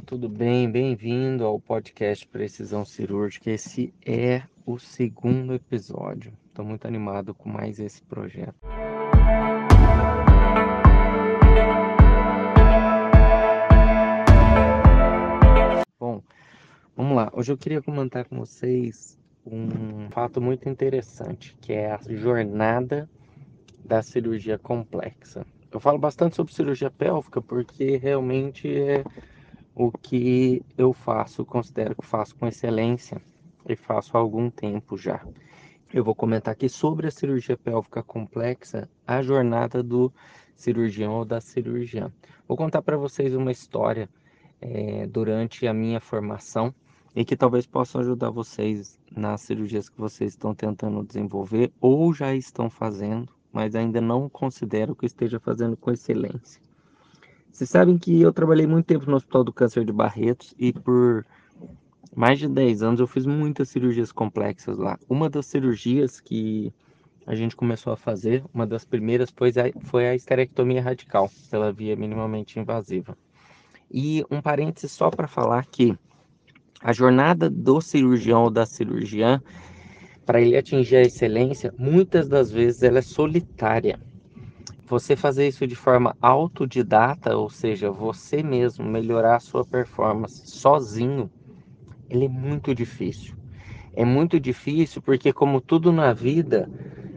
Olá, tudo bem? Bem-vindo ao podcast Precisão Cirúrgica. Esse é o segundo episódio. Estou muito animado com mais esse projeto. Bom, vamos lá. Hoje eu queria comentar com vocês um fato muito interessante, que é a jornada da cirurgia complexa. Eu falo bastante sobre cirurgia pélvica porque realmente é o que eu faço, considero que faço com excelência e faço há algum tempo já. Eu vou comentar aqui sobre a cirurgia pélvica complexa, a jornada do cirurgião ou da cirurgiã. Vou contar para vocês uma história é, durante a minha formação e que talvez possa ajudar vocês nas cirurgias que vocês estão tentando desenvolver ou já estão fazendo mas ainda não considero que esteja fazendo com excelência. Vocês sabem que eu trabalhei muito tempo no Hospital do Câncer de Barretos e por mais de 10 anos eu fiz muitas cirurgias complexas lá. Uma das cirurgias que a gente começou a fazer, uma das primeiras foi a, foi a esterectomia radical, pela via minimamente invasiva. E um parênteses só para falar que a jornada do cirurgião ou da cirurgiã para ele atingir a excelência, muitas das vezes ela é solitária. Você fazer isso de forma autodidata, ou seja, você mesmo melhorar a sua performance sozinho, ele é muito difícil. É muito difícil porque, como tudo na vida,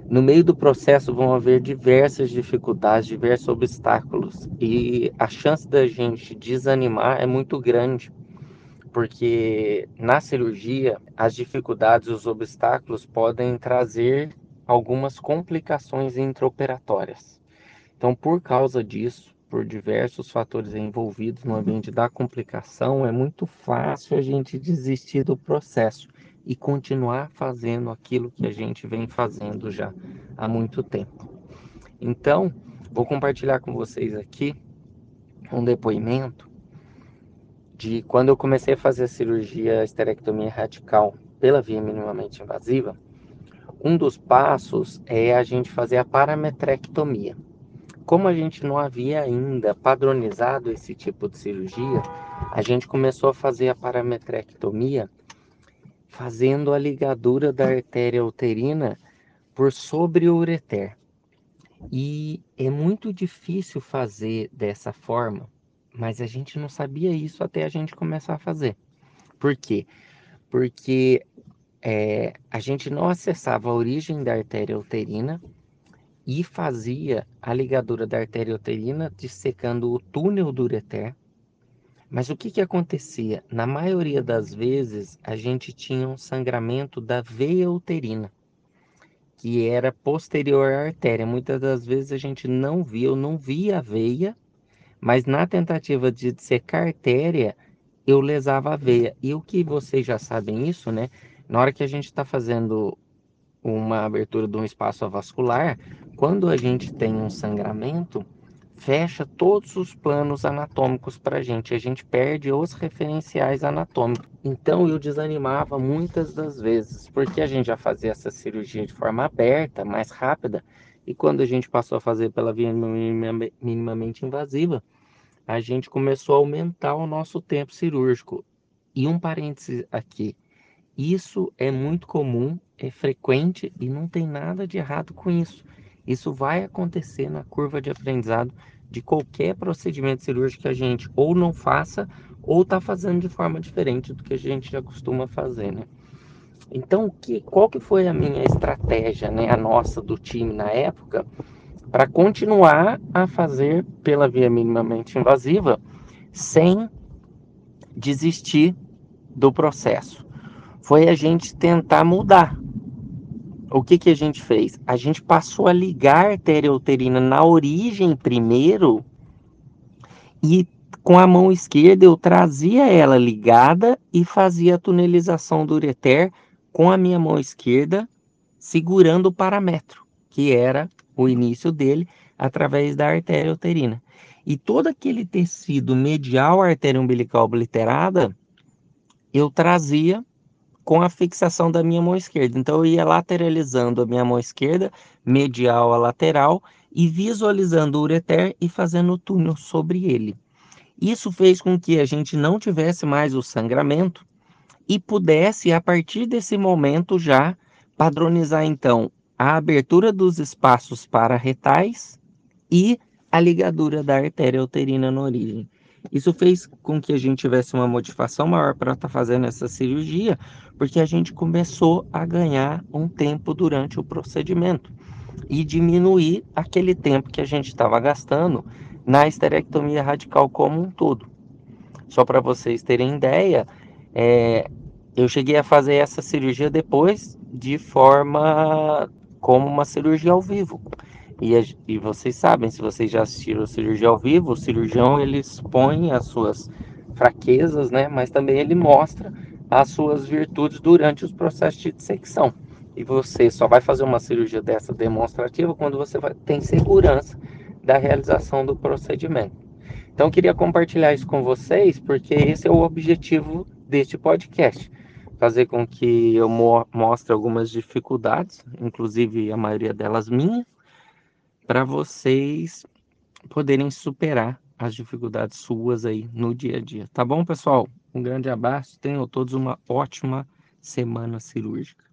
no meio do processo vão haver diversas dificuldades, diversos obstáculos, e a chance da gente desanimar é muito grande porque na cirurgia as dificuldades, os obstáculos podem trazer algumas complicações intraoperatórias. Então, por causa disso, por diversos fatores envolvidos no ambiente da complicação, é muito fácil a gente desistir do processo e continuar fazendo aquilo que a gente vem fazendo já há muito tempo. Então, vou compartilhar com vocês aqui um depoimento de quando eu comecei a fazer a cirurgia esterectomia radical pela via minimamente invasiva, um dos passos é a gente fazer a parametrectomia. Como a gente não havia ainda padronizado esse tipo de cirurgia, a gente começou a fazer a parametrectomia fazendo a ligadura da artéria uterina por sobre o ureter. E é muito difícil fazer dessa forma, mas a gente não sabia isso até a gente começar a fazer. Por quê? Porque é, a gente não acessava a origem da artéria uterina e fazia a ligadura da artéria uterina dissecando o túnel do ureter. Mas o que, que acontecia? Na maioria das vezes, a gente tinha um sangramento da veia uterina, que era posterior à artéria. Muitas das vezes a gente não via, eu não via a veia, mas na tentativa de secar artéria, eu lesava a veia. E o que vocês já sabem isso, né? Na hora que a gente está fazendo uma abertura de um espaço avascular, quando a gente tem um sangramento, fecha todos os planos anatômicos para a gente, a gente perde os referenciais anatômicos. Então eu desanimava muitas das vezes, porque a gente já fazia essa cirurgia de forma aberta, mais rápida, e quando a gente passou a fazer pela via minimamente invasiva, a gente começou a aumentar o nosso tempo cirúrgico. E um parêntese aqui: isso é muito comum, é frequente e não tem nada de errado com isso. Isso vai acontecer na curva de aprendizado de qualquer procedimento cirúrgico que a gente ou não faça ou está fazendo de forma diferente do que a gente já costuma fazer, né? Então, que, qual que foi a minha estratégia, né, a nossa do time na época? para continuar a fazer pela via minimamente invasiva sem desistir do processo. Foi a gente tentar mudar. O que, que a gente fez? A gente passou a ligar a artéria uterina na origem primeiro e com a mão esquerda eu trazia ela ligada e fazia a tunelização do ureter com a minha mão esquerda segurando o paramento, que era o início dele através da artéria uterina. E todo aquele tecido medial artéria umbilical obliterada, eu trazia com a fixação da minha mão esquerda. Então eu ia lateralizando a minha mão esquerda, medial a lateral, e visualizando o ureter e fazendo o túnel sobre ele. Isso fez com que a gente não tivesse mais o sangramento e pudesse, a partir desse momento, já padronizar então a abertura dos espaços pararetais e a ligadura da artéria uterina na origem. Isso fez com que a gente tivesse uma motivação maior para estar tá fazendo essa cirurgia, porque a gente começou a ganhar um tempo durante o procedimento e diminuir aquele tempo que a gente estava gastando na esterectomia radical como um todo. Só para vocês terem ideia, é, eu cheguei a fazer essa cirurgia depois de forma como uma cirurgia ao vivo. E, e vocês sabem, se vocês já assistiram a cirurgia ao vivo, o cirurgião ele expõe as suas fraquezas, né? Mas também ele mostra as suas virtudes durante os processos de dissecção. E você só vai fazer uma cirurgia dessa demonstrativa quando você vai, tem segurança da realização do procedimento. Então, eu queria compartilhar isso com vocês, porque esse é o objetivo deste podcast. Fazer com que eu mo mostre algumas dificuldades, inclusive a maioria delas minhas, para vocês poderem superar as dificuldades suas aí no dia a dia. Tá bom, pessoal? Um grande abraço. Tenham todos uma ótima semana cirúrgica.